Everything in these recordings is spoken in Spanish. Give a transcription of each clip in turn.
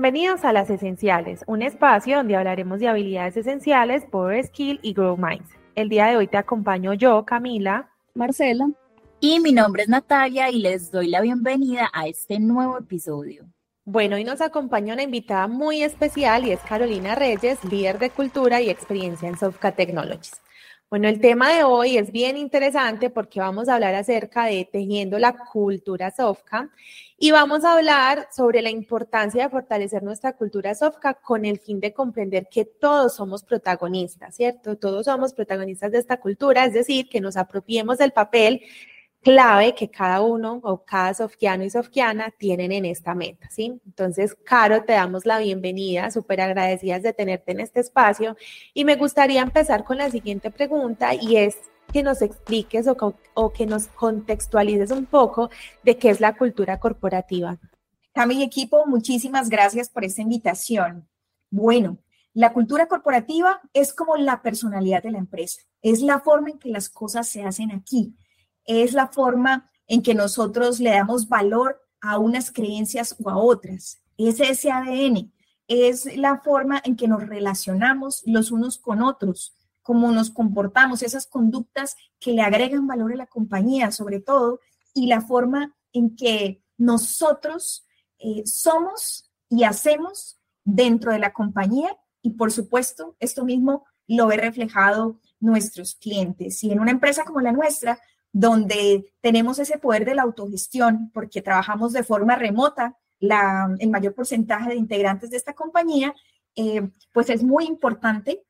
Bienvenidos a Las Esenciales, un espacio donde hablaremos de habilidades esenciales, Power Skill y Grow Minds. El día de hoy te acompaño yo, Camila, Marcela y mi nombre es Natalia y les doy la bienvenida a este nuevo episodio. Bueno, hoy nos acompaña una invitada muy especial y es Carolina Reyes, líder de cultura y experiencia en Sofka Technologies. Bueno, el tema de hoy es bien interesante porque vamos a hablar acerca de tejiendo la cultura Sofka y vamos a hablar sobre la importancia de fortalecer nuestra cultura Sofka con el fin de comprender que todos somos protagonistas, ¿cierto? Todos somos protagonistas de esta cultura, es decir, que nos apropiemos del papel clave que cada uno o cada sofquiano y sofquiana tienen en esta meta, ¿sí? Entonces, Caro, te damos la bienvenida, súper agradecidas de tenerte en este espacio y me gustaría empezar con la siguiente pregunta y es que nos expliques o, que nos contextualices un poco de qué es la cultura corporativa. A mi equipo, muchísimas gracias por esta invitación. Bueno, la cultura corporativa es como la personalidad de la empresa, es la forma en que las cosas se hacen aquí es la forma en que nosotros le damos valor a unas creencias o a otras. Es ese ADN, es la forma en que nos relacionamos los unos con otros, cómo nos comportamos, esas conductas que le agregan valor a la compañía, sobre todo, y la forma en que nosotros eh, somos y hacemos dentro de la compañía. Y por supuesto, esto mismo lo ve reflejado nuestros clientes. Y en una empresa como la nuestra, donde tenemos ese poder de la autogestión, porque trabajamos de forma remota, la, el mayor porcentaje de integrantes de esta compañía, eh, pues es muy importante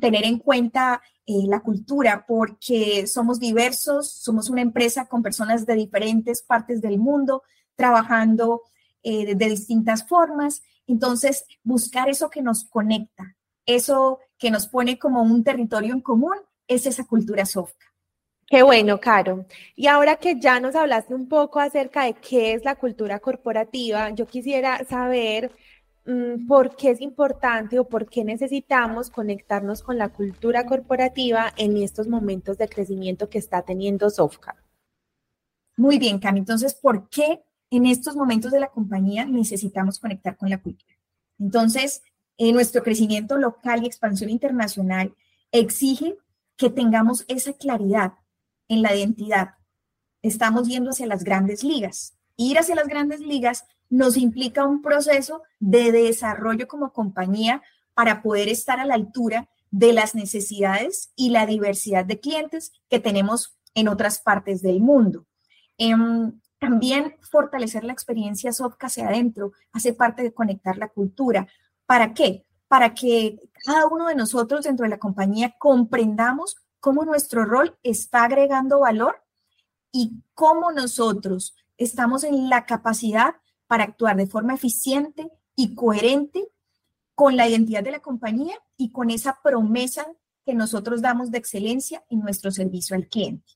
tener en cuenta eh, la cultura, porque somos diversos, somos una empresa con personas de diferentes partes del mundo, trabajando eh, de distintas formas. Entonces, buscar eso que nos conecta, eso que nos pone como un territorio en común, es esa cultura soft. Qué bueno, Caro. Y ahora que ya nos hablaste un poco acerca de qué es la cultura corporativa, yo quisiera saber mm, por qué es importante o por qué necesitamos conectarnos con la cultura corporativa en estos momentos de crecimiento que está teniendo Sofka. Muy bien, Cami. Entonces, ¿por qué en estos momentos de la compañía necesitamos conectar con la cultura? Entonces, en nuestro crecimiento local y expansión internacional exige que tengamos esa claridad en la identidad. Estamos yendo hacia las grandes ligas. Ir hacia las grandes ligas nos implica un proceso de desarrollo como compañía para poder estar a la altura de las necesidades y la diversidad de clientes que tenemos en otras partes del mundo. Em, también fortalecer la experiencia soft hacia adentro hace parte de conectar la cultura. ¿Para qué? Para que cada uno de nosotros dentro de la compañía comprendamos cómo nuestro rol está agregando valor y cómo nosotros estamos en la capacidad para actuar de forma eficiente y coherente con la identidad de la compañía y con esa promesa que nosotros damos de excelencia en nuestro servicio al cliente.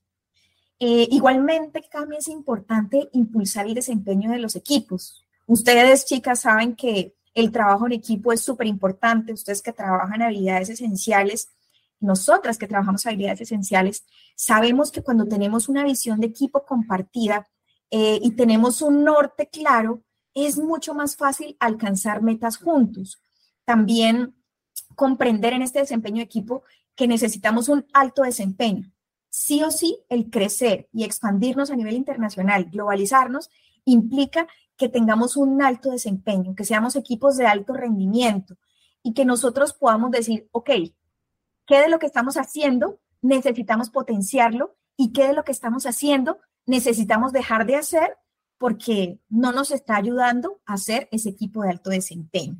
Eh, igualmente, también es importante impulsar el desempeño de los equipos. Ustedes, chicas, saben que el trabajo en equipo es súper importante. Ustedes que trabajan habilidades esenciales nosotras que trabajamos habilidades esenciales, sabemos que cuando tenemos una visión de equipo compartida eh, y tenemos un norte claro, es mucho más fácil alcanzar metas juntos. También comprender en este desempeño de equipo que necesitamos un alto desempeño. Sí o sí, el crecer y expandirnos a nivel internacional, globalizarnos, implica que tengamos un alto desempeño, que seamos equipos de alto rendimiento y que nosotros podamos decir, ok, qué de lo que estamos haciendo necesitamos potenciarlo y qué de lo que estamos haciendo necesitamos dejar de hacer porque no nos está ayudando a hacer ese equipo de alto desempeño.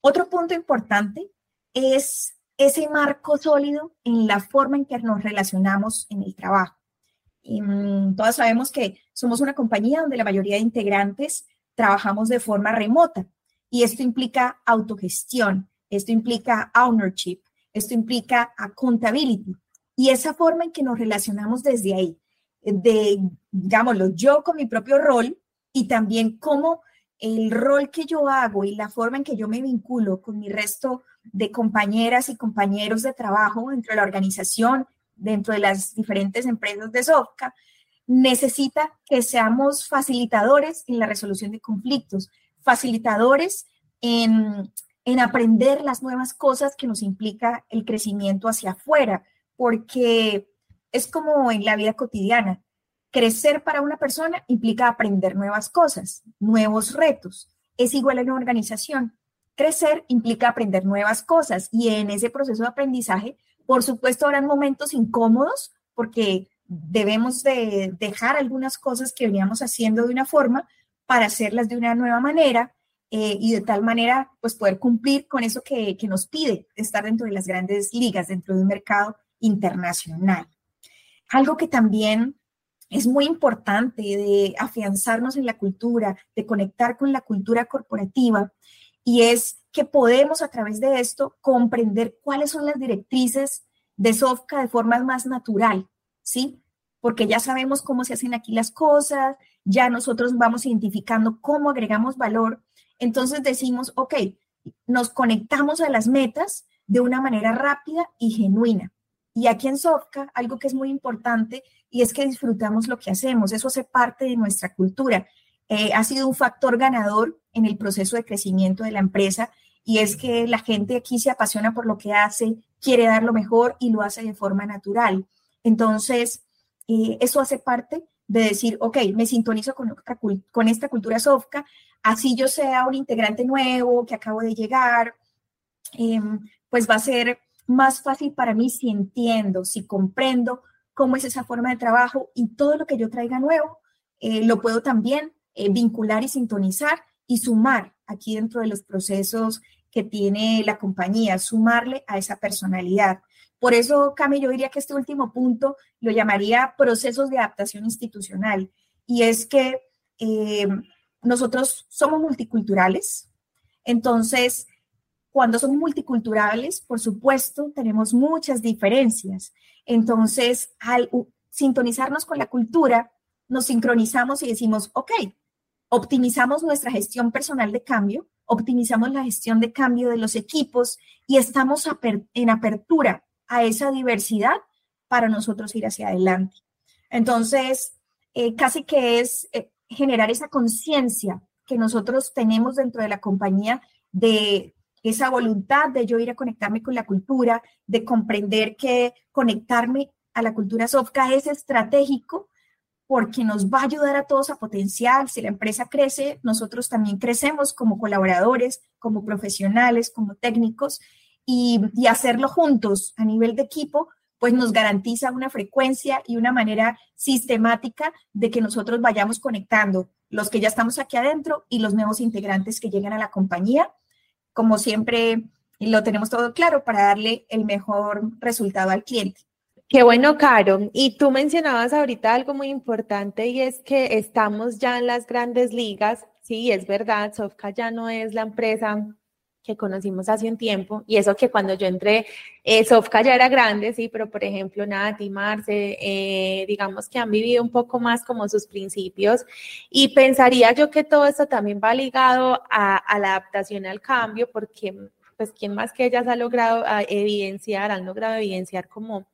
Otro punto importante es ese marco sólido en la forma en que nos relacionamos en el trabajo. Y, mm, todas sabemos que somos una compañía donde la mayoría de integrantes trabajamos de forma remota y esto implica autogestión, esto implica ownership, esto implica accountability. Y esa forma en que nos relacionamos desde ahí, de, digámoslo, yo con mi propio rol y también cómo el rol que yo hago y la forma en que yo me vinculo con mi resto de compañeras y compañeros de trabajo dentro de la organización, dentro de las diferentes empresas de Sofca, necesita que seamos facilitadores en la resolución de conflictos, facilitadores en, en aprender las nuevas cosas que nos implica el crecimiento hacia afuera, porque es como en la vida cotidiana. Crecer para una persona implica aprender nuevas cosas, nuevos retos. Es igual en una organización. Crecer implica aprender nuevas cosas y en ese proceso de aprendizaje, por supuesto, habrán momentos incómodos porque debemos de dejar algunas cosas que veníamos haciendo de una forma para hacerlas de una nueva manera eh, y de tal manera pues poder cumplir con eso que, que nos pide estar dentro de las grandes ligas, dentro de un mercado internacional. Algo que también es muy importante de afianzarnos en la cultura, de conectar con la cultura corporativa, y es que podemos a través de esto comprender cuáles son las directrices de Sofca de forma más natural, ¿sí? Porque ya sabemos cómo se hacen aquí las cosas, ya nosotros vamos identificando cómo agregamos valor, entonces decimos, ok, nos conectamos a las metas de una manera rápida y genuina. Y aquí en Sofca, algo que es muy importante y es que disfrutamos lo que hacemos, eso hace parte de nuestra cultura. Eh, ha sido un factor ganador en el proceso de crecimiento de la empresa y es que la gente aquí se apasiona por lo que hace, quiere dar lo mejor y lo hace de forma natural. Entonces, eh, eso hace parte de decir, ok, me sintonizo con, esta cultura Sofca, así yo sea un integrante nuevo que acabo de llegar, em, pues va a ser más fácil para mí si entiendo, si comprendo cómo es esa forma de trabajo y todo lo que yo traiga nuevo, eh, lo puedo también eh, vincular y sintonizar y sumar aquí dentro de los procesos que tiene la compañía, sumarle a esa personalidad. Por eso, Cami, yo diría que este último punto lo llamaría procesos de adaptación institucional. Y es que eh, nosotros somos multiculturales, entonces cuando somos multiculturales, por supuesto, tenemos muchas diferencias. Entonces, al sintonizarnos con la cultura, nos sincronizamos y decimos, ok, optimizamos nuestra gestión personal de cambio, optimizamos la gestión de cambio de los equipos y estamos en apertura a esa diversidad para nosotros ir hacia adelante. Entonces, eh, casi que es eh, generar esa conciencia que nosotros tenemos dentro de la compañía de esa voluntad de yo ir a conectarme con la cultura, de comprender que conectarme a la cultura Sofka es estratégico porque nos va a ayudar a todos a potenciar. Si la empresa crece, nosotros también crecemos como colaboradores, como profesionales, como técnicos, y, hacerlo juntos a nivel de equipo, pues nos garantiza una frecuencia y una manera sistemática de que nosotros vayamos conectando los que ya estamos aquí adentro y los nuevos integrantes que llegan a la compañía como siempre lo tenemos todo claro para darle el mejor resultado al cliente. Qué bueno, Caro. Y tú mencionabas ahorita algo muy importante y es que estamos ya en las grandes ligas. Sí, es verdad, Sofka ya no es la empresa que conocimos hace un tiempo, y eso que cuando yo entré, eh, Sofka ya era grande, sí, pero por ejemplo, Nati, Marce, eh, digamos que han vivido un poco más como sus principios, y pensaría yo que todo esto también va ligado a, la adaptación al cambio, porque pues quién más que ellas ha logrado ah, evidenciar, han logrado evidenciar como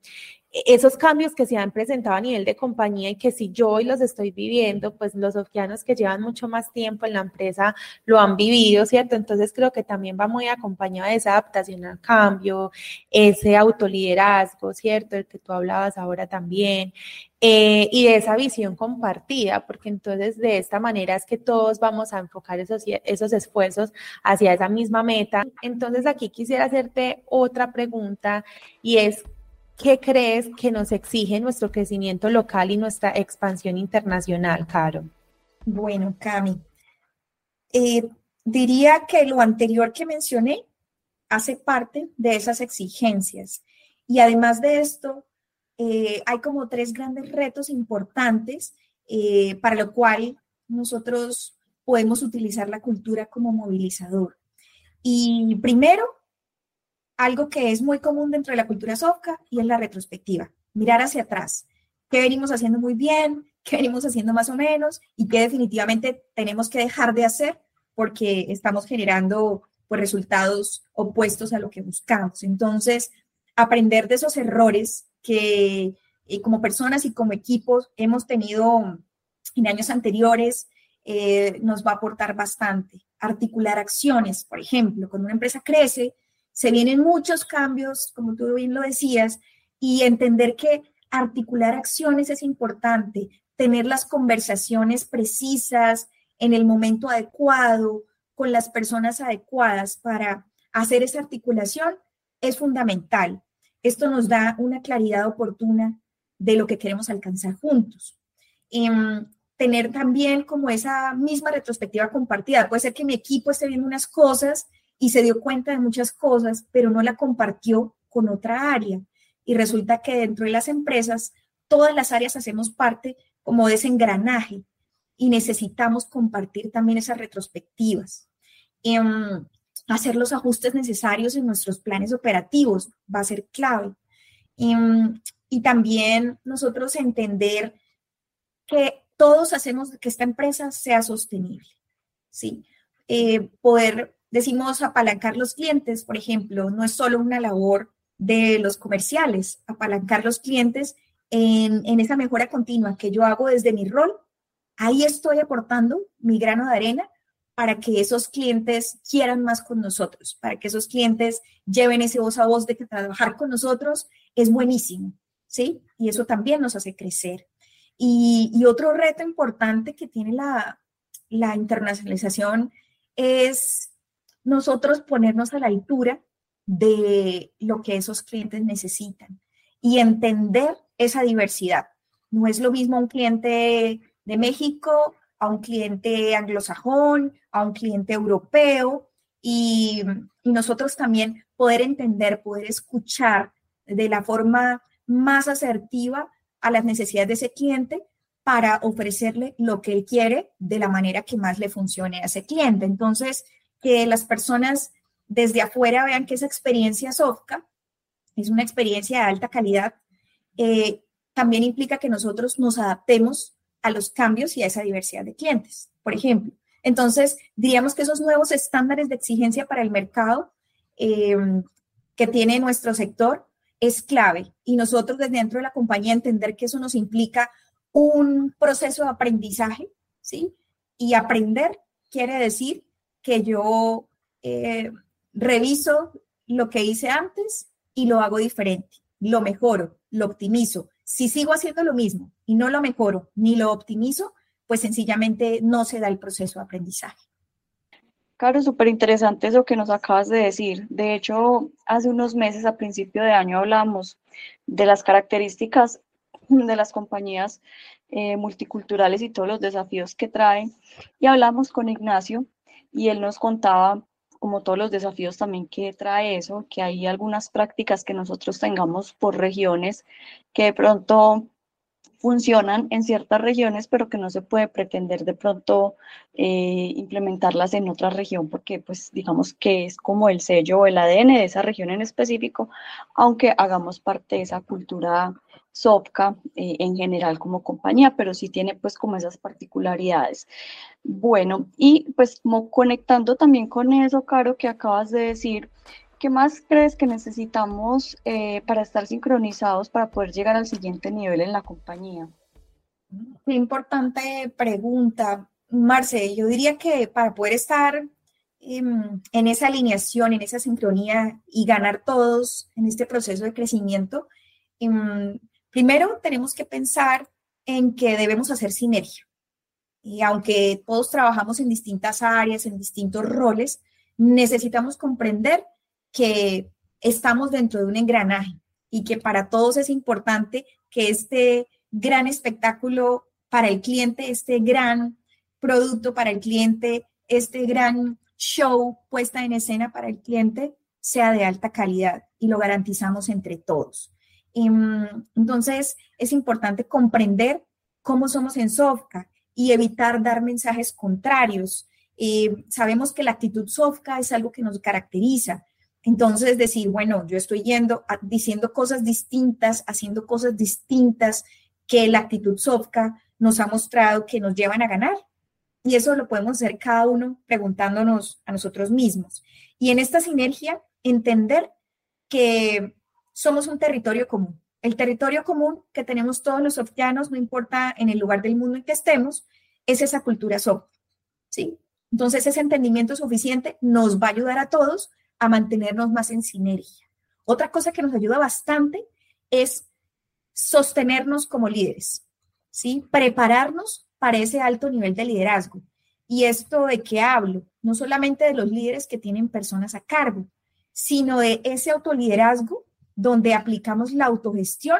esos cambios que se han presentado a nivel de compañía y que si yo hoy los estoy viviendo, pues los sofianos que llevan mucho más tiempo en la empresa lo han vivido, ¿cierto? Entonces creo que también va muy acompañado de esa adaptación al cambio, ese autoliderazgo, ¿cierto? El que tú hablabas ahora también. Eh, y de esa visión compartida, porque entonces de esta manera es que todos vamos a enfocar esos, esos esfuerzos hacia esa misma meta. Entonces aquí quisiera hacerte otra pregunta y es, ¿Qué crees que nos exige nuestro crecimiento local y nuestra expansión internacional, Caro? Bueno, Cami, eh, diría que lo anterior que mencioné hace parte de esas exigencias. Y además de esto, eh, hay como tres grandes retos importantes eh, para lo cual nosotros podemos utilizar la cultura como movilizador. Y primero, algo que es muy común dentro de la cultura sofca y es la retrospectiva, mirar hacia atrás, qué venimos haciendo muy bien, qué venimos haciendo más o menos y qué definitivamente tenemos que dejar de hacer porque estamos generando pues, resultados opuestos a lo que buscamos. Entonces, aprender de esos errores que eh, como personas y como equipos hemos tenido en años anteriores eh, nos va a aportar bastante. articular acciones. Por ejemplo, cuando una empresa crece, se vienen muchos cambios, como tú bien lo decías, y entender que articular acciones es importante, tener las conversaciones precisas en el momento adecuado, con las personas adecuadas para hacer esa articulación es fundamental. Esto nos da una claridad oportuna de lo que queremos alcanzar juntos. Em, tener también como esa misma retrospectiva compartida. Puede ser que mi equipo esté viendo unas cosas y se dio cuenta de muchas cosas, pero no la compartió con otra área. Y resulta que dentro de las empresas, todas las áreas hacemos parte como de ese engranaje y necesitamos compartir también esas retrospectivas. Em, hacer los ajustes necesarios en nuestros planes operativos va a ser clave. Em, y también nosotros entender que todos hacemos que esta empresa sea sostenible. ¿sí? Eh, poder, decimos, apalancar los clientes, por ejemplo, no es solo una labor de los comerciales, apalancar los clientes en, esa mejora continua que yo hago desde mi rol. Ahí estoy aportando mi grano de arena para que esos clientes quieran más con nosotros, para que esos clientes lleven ese voz a voz de que trabajar con nosotros es buenísimo, ¿sí? Y eso también nos hace crecer. Y, otro reto importante que tiene la internacionalización es nosotros ponernos a la altura de lo que esos clientes necesitan y entender esa diversidad. No es lo mismo un cliente de México a un cliente anglosajón, a un cliente europeo y, nosotros también poder entender, poder escuchar de la forma más asertiva a las necesidades de ese cliente para ofrecerle lo que él quiere de la manera que más le funcione a ese cliente. Entonces, que las personas desde afuera vean que esa experiencia Sofka es una experiencia de alta calidad, eh, también implica que nosotros nos adaptemos a los cambios y a esa diversidad de clientes, por ejemplo. Entonces, diríamos que esos nuevos estándares de exigencia para el mercado eh, que tiene nuestro sector es clave y nosotros desde dentro de la compañía entender que eso nos implica un proceso de aprendizaje, ¿sí? Y aprender quiere decir que yo eh, reviso lo que hice antes y lo hago diferente, lo mejoro, lo optimizo. Si sigo haciendo lo mismo y no lo mejoro ni lo optimizo, pues sencillamente no se da el proceso de aprendizaje. Claro, súper interesante eso que nos acabas de decir. De hecho, hace unos meses, a principio de año, hablamos de las características de las compañías eh, multiculturales y todos los desafíos que traen. Y hablamos con Ignacio y él nos contaba como todos los desafíos también que trae eso, que hay algunas prácticas que nosotros tengamos por regiones que de pronto funcionan en ciertas regiones, pero que no se puede pretender de pronto eh, implementarlas en otra región, porque pues digamos que es como el sello o el ADN de esa región en específico, aunque hagamos parte de esa cultura SOFCA eh, en general como compañía, pero sí tiene pues como esas particularidades. Bueno, y pues conectando también con eso, Caro, que acabas de decir, ¿Qué más crees que necesitamos eh, para estar sincronizados para poder llegar al siguiente nivel en la compañía? Qué importante pregunta, Marce. Yo diría que para poder estar em, en, esa alineación, en esa sincronía y ganar todos en este proceso de crecimiento, em, primero tenemos que pensar en que debemos hacer sinergia. Y aunque todos trabajamos en distintas áreas, en distintos roles, necesitamos comprender que estamos dentro de un engranaje y que para todos es importante que este gran espectáculo para el cliente, este gran producto para el cliente, este gran show puesta en escena para el cliente sea de alta calidad y lo garantizamos entre todos. Em, entonces, es importante comprender cómo somos en Sofka y evitar dar mensajes contrarios. Eh, sabemos que la actitud Sofka es algo que nos caracteriza, entonces, decir, bueno, yo estoy yendo, diciendo cosas distintas, haciendo cosas distintas que la actitud Sofka nos ha mostrado que nos llevan a ganar. Y eso lo podemos hacer cada uno preguntándonos a nosotros mismos. Y en esta sinergia, entender que somos un territorio común. El territorio común que tenemos todos los softianos, no importa en el lugar del mundo en que estemos, es esa cultura soft. ¿sí? Entonces, ese entendimiento suficiente nos va a ayudar a todos a mantenernos más en sinergia. Otra cosa que nos ayuda bastante es sostenernos como líderes, ¿sí? Prepararnos para ese alto nivel de liderazgo. ¿Y esto de qué hablo? No solamente de los líderes que tienen personas a cargo, sino de ese autoliderazgo donde aplicamos la autogestión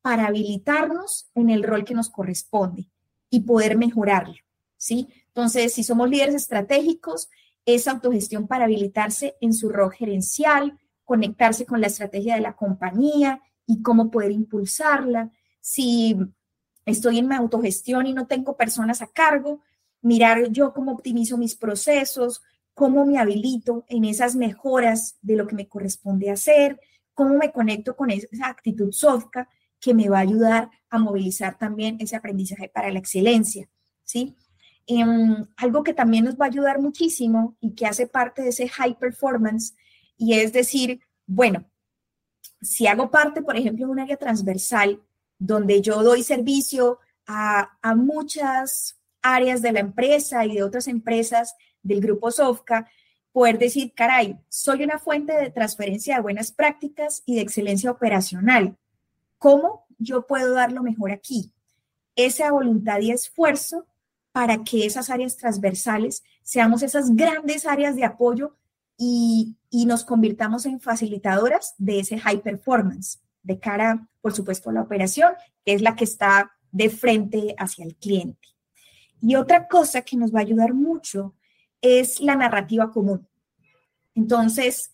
para habilitarnos en el rol que nos corresponde y poder mejorarlo, ¿sí? Entonces, si somos líderes estratégicos, esa autogestión para habilitarse en su rol gerencial, conectarse con la estrategia de la compañía y cómo poder impulsarla. Si estoy en mi autogestión y no tengo personas a cargo, mirar yo cómo optimizo mis procesos, cómo me habilito en esas mejoras de lo que me corresponde hacer, cómo me conecto con esa actitud sofca que me va a ayudar a movilizar también ese aprendizaje para la excelencia, ¿sí? Em, algo que también nos va a ayudar muchísimo y que hace parte de ese high performance y es decir, bueno, si hago parte, por ejemplo, de un área transversal donde yo doy servicio a, a muchas áreas de la empresa y de otras empresas del grupo Sofca, poder decir, caray, soy una fuente de transferencia de buenas prácticas y de excelencia operacional. ¿Cómo yo puedo dar lo mejor aquí? Esa voluntad y esfuerzo para que esas áreas transversales seamos esas grandes áreas de apoyo y, y nos convirtamos en facilitadoras de ese high performance de cara, por supuesto, a la operación, que es la que está de frente hacia el cliente. Y otra cosa que nos va a ayudar mucho es la narrativa común. Entonces,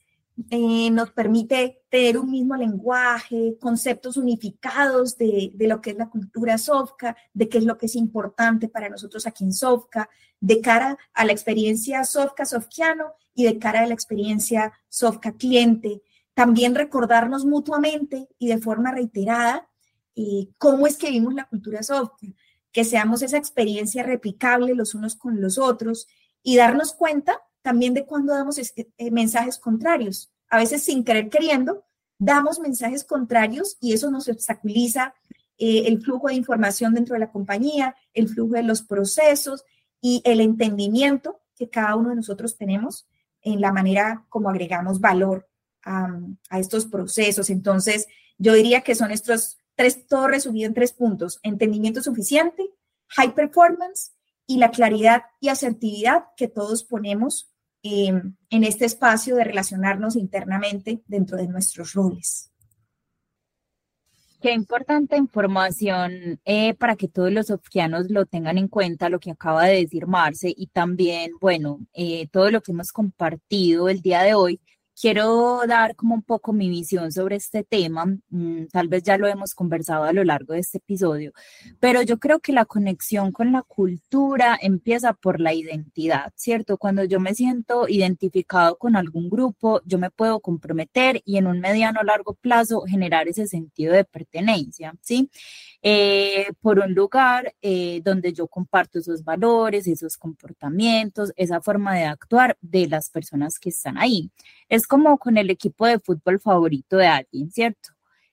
eh, nos permite tener un mismo lenguaje, conceptos unificados de, de, lo que es la cultura Sofka, de qué es lo que es importante para nosotros aquí en Sofka, de cara a la experiencia Sofka Sofkiano y de cara a la experiencia Sofka cliente. También recordarnos mutuamente y de forma reiterada eh, cómo es que vimos la cultura Sofka, que seamos esa experiencia replicable los unos con los otros y darnos cuenta también de cuando damos eh, mensajes contrarios. A veces sin querer queriendo, damos mensajes contrarios y eso nos obstaculiza eh, el flujo de información dentro de la compañía, el flujo de los procesos y el entendimiento que cada uno de nosotros tenemos en la manera como agregamos valor a estos procesos. Entonces, yo diría que son estos tres, todo resumido en tres puntos, entendimiento suficiente, high performance y la claridad y asertividad que todos ponemos em, en este espacio de relacionarnos internamente dentro de nuestros roles. Qué importante información eh, para que todos los sofquianos lo tengan en cuenta, lo que acaba de decir Marce, y también, bueno, eh, todo lo que hemos compartido el día de hoy quiero dar como un poco mi visión sobre este tema. Mm, tal vez ya lo hemos conversado a lo largo de este episodio, pero yo creo que la conexión con la cultura empieza por la identidad, ¿cierto? Cuando yo me siento identificado con algún grupo, yo me puedo comprometer y en un mediano o largo plazo generar ese sentido de pertenencia, ¿sí? Eh, por un lugar eh, donde yo comparto esos valores, esos comportamientos, esa forma de actuar de las personas que están ahí. Es como con el equipo de fútbol favorito de alguien, ¿cierto?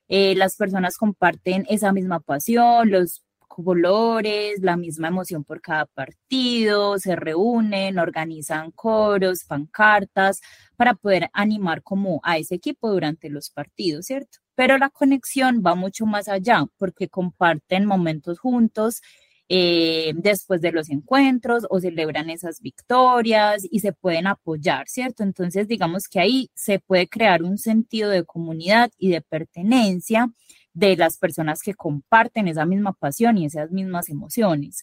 Eh, las personas comparten esa misma pasión, los colores, la misma emoción por cada partido, se reúnen, organizan coros, pancartas para poder animar como a ese equipo durante los partidos, ¿cierto? Pero la conexión va mucho más allá porque comparten momentos juntos eh, después de los encuentros o celebran esas victorias y se pueden apoyar, ¿cierto? Entonces, digamos que ahí se puede crear un sentido de comunidad y de pertenencia de las personas que comparten esa misma pasión y esas mismas emociones.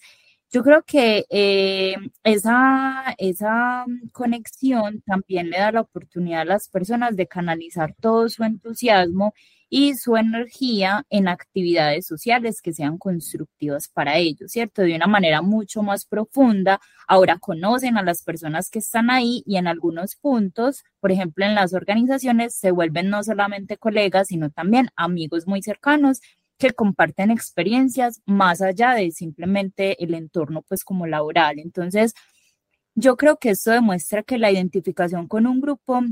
Yo creo que eh, esa, esa conexión también le da la oportunidad a las personas de canalizar todo su entusiasmo y su energía en actividades sociales que sean constructivas para ellos, ¿cierto? De una manera mucho más profunda. Ahora conocen a las personas que están ahí y en algunos puntos, por ejemplo, en las organizaciones, se vuelven no solamente colegas, sino también amigos muy cercanos que comparten experiencias más allá de simplemente el entorno pues como laboral. Entonces, yo creo que esto demuestra que la identificación con un grupo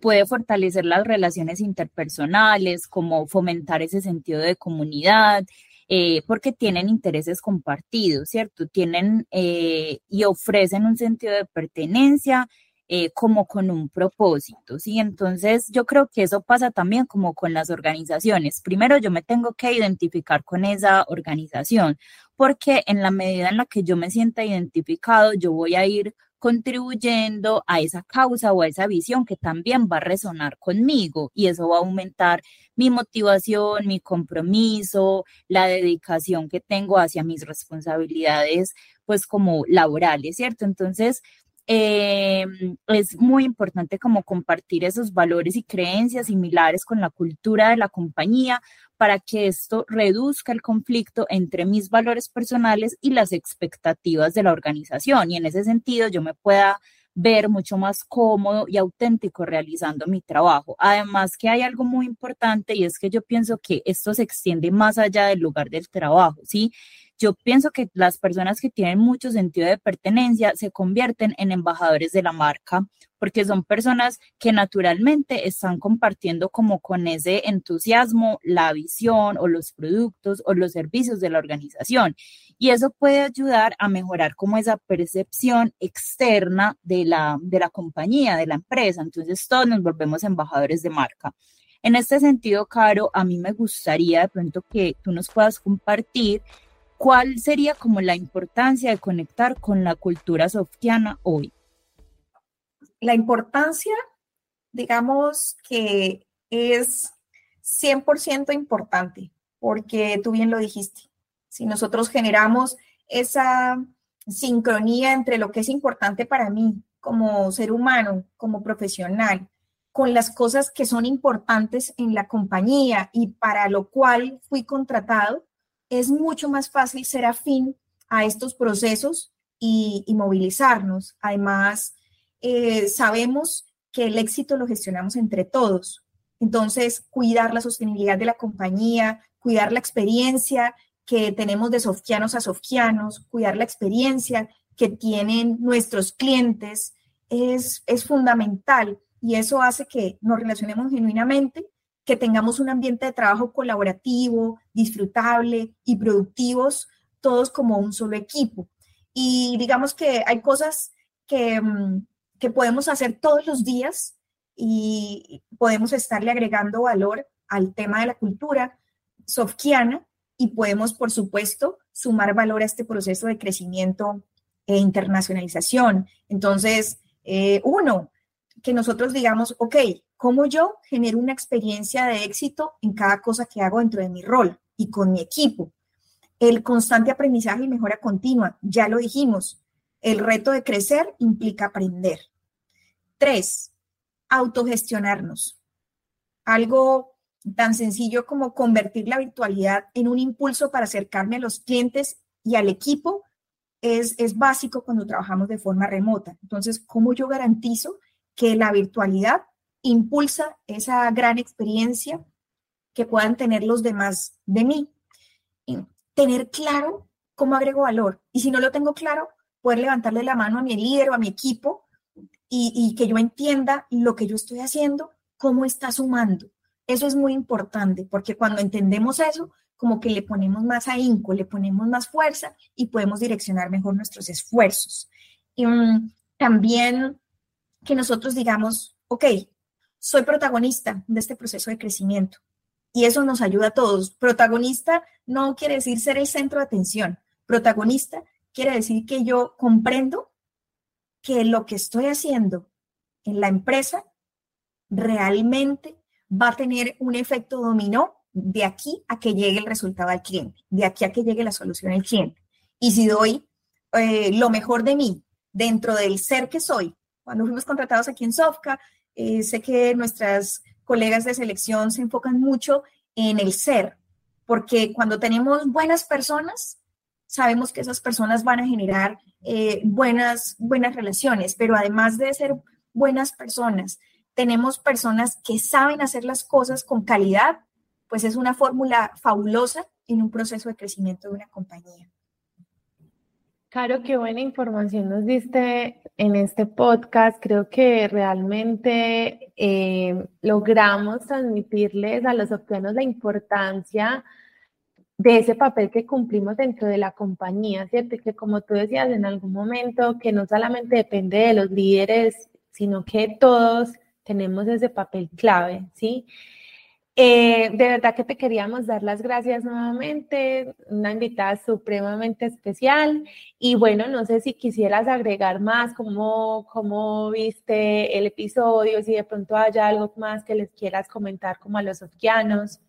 puede fortalecer las relaciones interpersonales, como fomentar ese sentido de comunidad, eh, porque tienen intereses compartidos, ¿cierto? Tienen eh, y ofrecen un sentido de pertenencia eh, como con un propósito, ¿sí? Entonces yo creo que eso pasa también como con las organizaciones. Primero yo me tengo que identificar con esa organización, porque en la medida en la que yo me sienta identificado, yo voy a ir contribuyendo a esa causa o a esa visión que también va a resonar conmigo y eso va a aumentar mi motivación, mi compromiso, la dedicación que tengo hacia mis responsabilidades, pues como laborales, ¿cierto? Entonces, eh, es muy importante como compartir esos valores y creencias similares con la cultura de la compañía para que esto reduzca el conflicto entre mis valores personales y las expectativas de la organización. Y en ese sentido yo me pueda ver mucho más cómodo y auténtico realizando mi trabajo. Además que hay algo muy importante y es que yo pienso que esto se extiende más allá del lugar del trabajo, ¿sí? Yo pienso que las personas que tienen mucho sentido de pertenencia se convierten en embajadores de la marca porque son personas que naturalmente están compartiendo como con ese entusiasmo la visión o los productos o los servicios de la organización. Y eso puede ayudar a mejorar como esa percepción externa de la, de la compañía, de la empresa. Entonces todos nos volvemos embajadores de marca. En este sentido, Caro, a mí me gustaría de pronto que tú nos puedas compartir ¿cuál sería como la importancia de conectar con la cultura softiana hoy? La importancia, digamos que es 100% importante, porque tú bien lo dijiste. Si nosotros generamos esa sincronía entre lo que es importante para mí como ser humano, como profesional, con las cosas que son importantes en la compañía y para lo cual fui contratado, es mucho más fácil ser afín a estos procesos y, movilizarnos. Además, eh, sabemos que el éxito lo gestionamos entre todos. Entonces, cuidar la sostenibilidad de la compañía, cuidar la experiencia que tenemos de softianos a softianos, cuidar la experiencia que tienen nuestros clientes, es, es fundamental y eso hace que nos relacionemos genuinamente que tengamos un ambiente de trabajo colaborativo, disfrutable y productivos, todos como un solo equipo. Y digamos que hay cosas que, mm, que podemos hacer todos los días y podemos estarle agregando valor al tema de la cultura sofkiana y podemos, por supuesto, sumar valor a este proceso de crecimiento e internacionalización. Entonces, eh, uno, que nosotros digamos, ok, ¿cómo yo genero una experiencia de éxito en cada cosa que hago dentro de mi rol y con mi equipo? El constante aprendizaje y mejora continua, ya lo dijimos, el reto de crecer implica aprender. Tres, autogestionarnos. Algo tan sencillo como convertir la virtualidad en un impulso para acercarme a los clientes y al equipo es, es básico cuando trabajamos de forma remota. Entonces, ¿cómo yo garantizo que la virtualidad impulsa esa gran experiencia que puedan tener los demás de mí. tener claro cómo agrego valor. Y si no lo tengo claro, poder levantarle la mano a mi líder o a mi equipo y, que yo entienda lo que yo estoy haciendo, cómo está sumando. Eso es muy importante porque cuando entendemos eso, como que le ponemos más ahínco, le ponemos más fuerza y podemos direccionar mejor nuestros esfuerzos. Y um, también que nosotros digamos, ok, soy protagonista de este proceso de crecimiento. Y eso nos ayuda a todos. Protagonista no quiere decir ser el centro de atención. Protagonista quiere decir que yo comprendo que lo que estoy haciendo en la empresa realmente va a tener un efecto dominó de aquí a que llegue el resultado al cliente, de aquí a que llegue la solución al cliente. Y si doy eh, lo mejor de mí dentro del ser que soy, cuando fuimos contratados aquí en Sofca, eh, sé que nuestras colegas de selección se enfocan mucho en el ser, porque cuando tenemos buenas personas, sabemos que esas personas van a generar eh, buenas, buenas relaciones, pero además de ser buenas personas, tenemos personas que saben hacer las cosas con calidad, pues es una fórmula fabulosa en un proceso de crecimiento de una compañía. Caro, qué buena información nos diste en este podcast. Creo que realmente eh, logramos transmitirles a los octanos la importancia de ese papel que cumplimos dentro de la compañía, ¿cierto? Que como tú decías en algún momento, que no solamente depende de los líderes, sino que todos tenemos ese papel clave, ¿sí? Eh, de verdad que te queríamos dar las gracias nuevamente, una invitada supremamente especial y bueno, no sé si quisieras agregar más, cómo, cómo viste el episodio, si de pronto hay algo más que les quieras comentar como a los sofianos.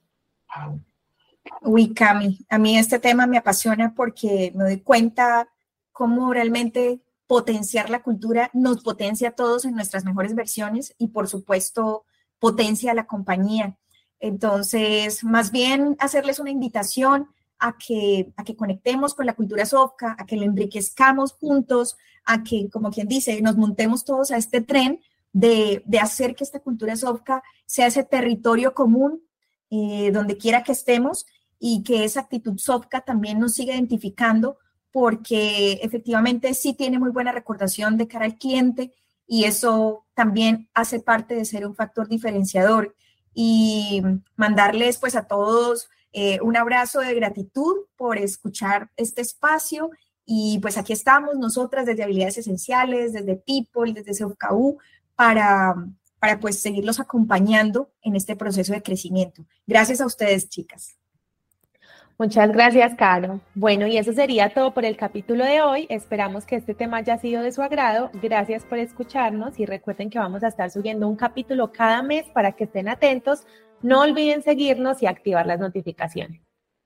Uy, Cami, a mí este tema me apasiona porque me doy cuenta cómo realmente potenciar la cultura nos potencia a todos en nuestras mejores versiones y por supuesto potencia a la compañía. Entonces, más bien hacerles una invitación a que, a que conectemos con la cultura Sofka, a que la enriquezcamos juntos, a que, como quien dice, nos montemos todos a este tren de, de hacer que esta cultura Sofka sea ese territorio común eh, donde quiera que estemos y que esa actitud Sofka también nos siga identificando porque efectivamente sí tiene muy buena recordación de cara al cliente y eso también hace parte de ser un factor diferenciador y mandarles pues a todos eh, un abrazo de gratitud por escuchar este espacio y pues aquí estamos nosotras desde Habilidades Esenciales, desde People, desde CFKU para, para pues seguirlos acompañando en este proceso de crecimiento. Gracias a ustedes, chicas. Muchas gracias, Caro. Bueno, y eso sería todo por el capítulo de hoy. Esperamos que este tema haya sido de su agrado. Gracias por escucharnos y recuerden que vamos a estar subiendo un capítulo cada mes para que estén atentos. No olviden seguirnos y activar las notificaciones.